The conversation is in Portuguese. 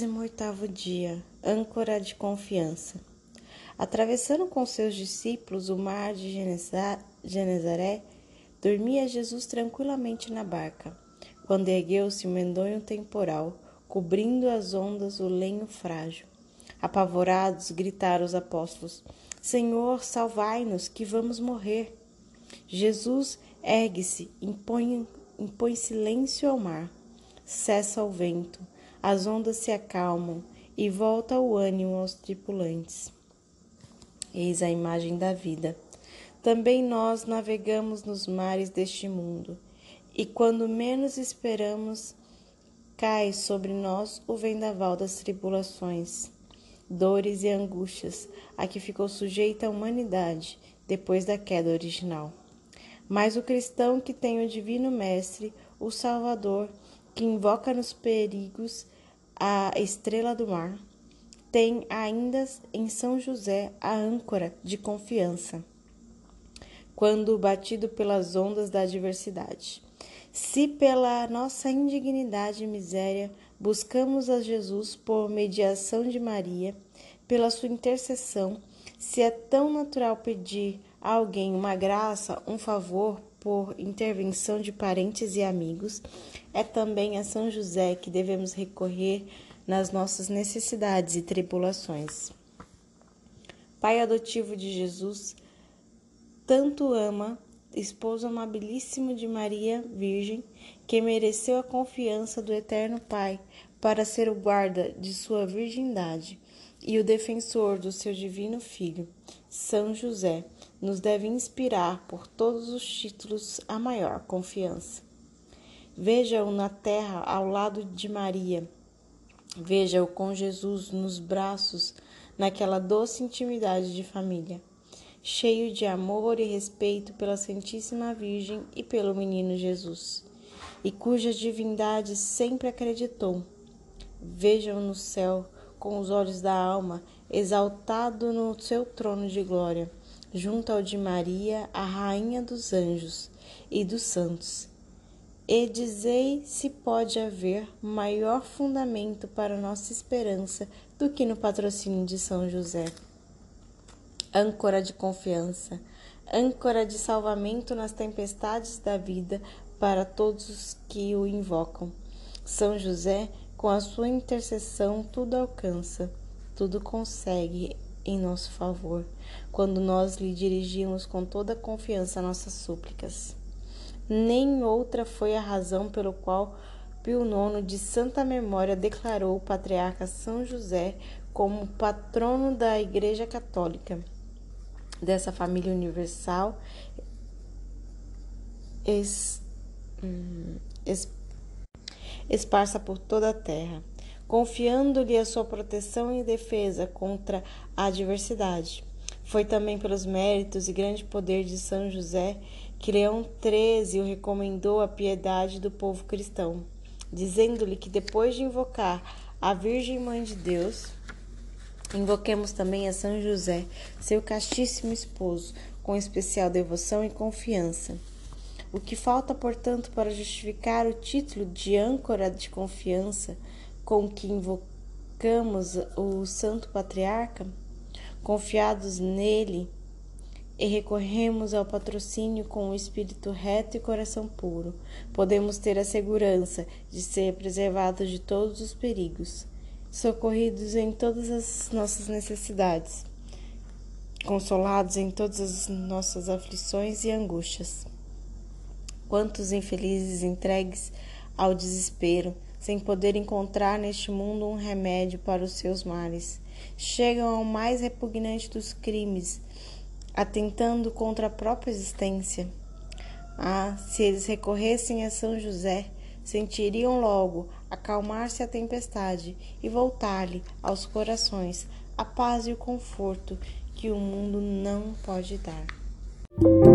28 dia Âncora de confiança. Atravessando com seus discípulos o mar de Genezaré, dormia Jesus tranquilamente na barca, quando ergueu-se um medonho temporal, cobrindo as ondas o lenho frágil. Apavorados, gritaram os apóstolos: Senhor, salvai-nos, que vamos morrer. Jesus ergue-se, impõe, impõe silêncio ao mar, cessa o vento as ondas se acalmam e volta o ânimo aos tripulantes. Eis a imagem da vida. Também nós navegamos nos mares deste mundo, e quando menos esperamos, cai sobre nós o vendaval das tribulações, dores e angústias a que ficou sujeita a humanidade depois da queda original. Mas o cristão que tem o Divino Mestre, o Salvador, que invoca nos perigos a estrela do mar, tem ainda em São José a âncora de confiança, quando batido pelas ondas da adversidade. Se pela nossa indignidade e miséria buscamos a Jesus por mediação de Maria, pela sua intercessão, se é tão natural pedir a alguém uma graça, um favor, por intervenção de parentes e amigos, é também a São José que devemos recorrer nas nossas necessidades e tribulações. Pai adotivo de Jesus, tanto ama, esposo amabilíssimo de Maria Virgem, que mereceu a confiança do Eterno Pai para ser o guarda de sua virgindade e o defensor do seu divino Filho, São José nos deve inspirar por todos os títulos a maior confiança. Veja-o na terra ao lado de Maria. Veja-o com Jesus nos braços, naquela doce intimidade de família, cheio de amor e respeito pela Santíssima Virgem e pelo menino Jesus, e cuja divindade sempre acreditou. Veja-o no céu, com os olhos da alma, exaltado no seu trono de glória junto ao de Maria, a Rainha dos Anjos e dos Santos. E dizei se pode haver maior fundamento para nossa esperança do que no patrocínio de São José. Âncora de confiança, âncora de salvamento nas tempestades da vida para todos os que o invocam. São José, com a sua intercessão, tudo alcança, tudo consegue em nosso favor, quando nós lhe dirigimos com toda confiança nossas súplicas. Nem outra foi a razão pelo qual Pio IX de santa memória declarou o patriarca São José como patrono da Igreja Católica, dessa família universal, es, hum, es, esparsa por toda a terra confiando-lhe a sua proteção e defesa contra a adversidade. Foi também pelos méritos e grande poder de São José que Leão XIII o recomendou a piedade do povo cristão, dizendo-lhe que depois de invocar a Virgem Mãe de Deus, invoquemos também a São José, seu castíssimo esposo, com especial devoção e confiança. O que falta, portanto, para justificar o título de âncora de confiança com que invocamos o Santo Patriarca, confiados nele e recorremos ao patrocínio com o espírito reto e coração puro, podemos ter a segurança de ser preservados de todos os perigos, socorridos em todas as nossas necessidades, consolados em todas as nossas aflições e angústias. Quantos infelizes entregues ao desespero, sem poder encontrar neste mundo um remédio para os seus males. Chegam ao mais repugnante dos crimes, atentando contra a própria existência. Ah, se eles recorressem a São José, sentiriam logo acalmar-se a tempestade e voltar-lhe aos corações a paz e o conforto que o mundo não pode dar.